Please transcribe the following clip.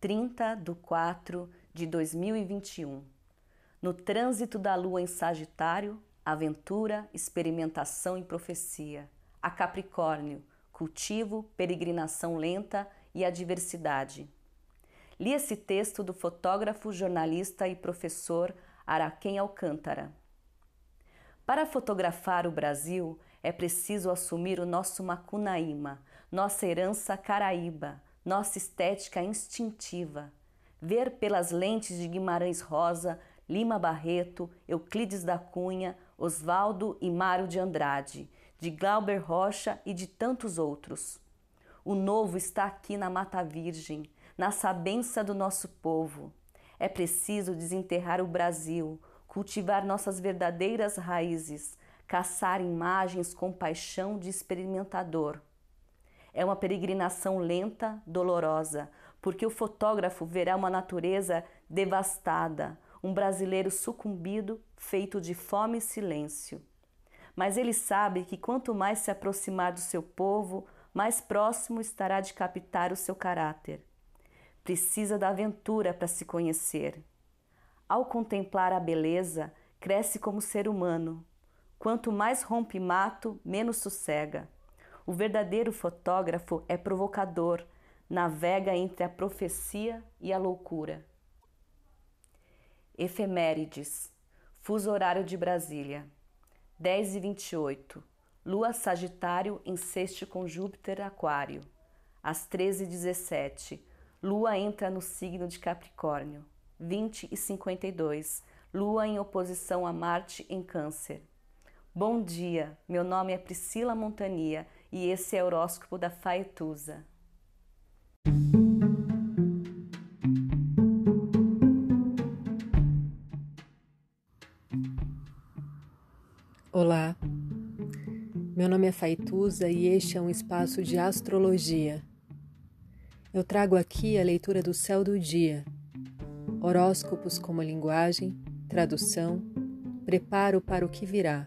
30 de 4 de 2021. No trânsito da lua em Sagitário, aventura, experimentação e profecia. A Capricórnio, cultivo, peregrinação lenta e adversidade. Li esse texto do fotógrafo, jornalista e professor Araquém Alcântara. Para fotografar o Brasil, é preciso assumir o nosso macunaíma, nossa herança caraíba, nossa estética instintiva. Ver pelas lentes de Guimarães Rosa, Lima Barreto, Euclides da Cunha, Oswaldo e Mário de Andrade, de Glauber Rocha e de tantos outros. O novo está aqui na Mata Virgem, na sabença do nosso povo. É preciso desenterrar o Brasil, cultivar nossas verdadeiras raízes, caçar imagens com paixão de experimentador. É uma peregrinação lenta, dolorosa, porque o fotógrafo verá uma natureza devastada, um brasileiro sucumbido, feito de fome e silêncio. Mas ele sabe que quanto mais se aproximar do seu povo, mais próximo estará de captar o seu caráter. Precisa da aventura para se conhecer. Ao contemplar a beleza, cresce como ser humano. Quanto mais rompe mato, menos sossega. O verdadeiro fotógrafo é provocador, navega entre a profecia e a loucura. Efemérides. Fuso horário de Brasília. 10 e 28. Lua Sagitário em sexto com Júpiter Aquário. Às 13 e 17. Lua entra no signo de Capricórnio. 20 e 52. Lua em oposição a Marte em Câncer. Bom dia, meu nome é Priscila Montania e esse é o horóscopo da Faetusa. Olá, meu nome é Faituza e este é um espaço de astrologia. Eu trago aqui a leitura do céu do dia horóscopos como linguagem, tradução, preparo para o que virá,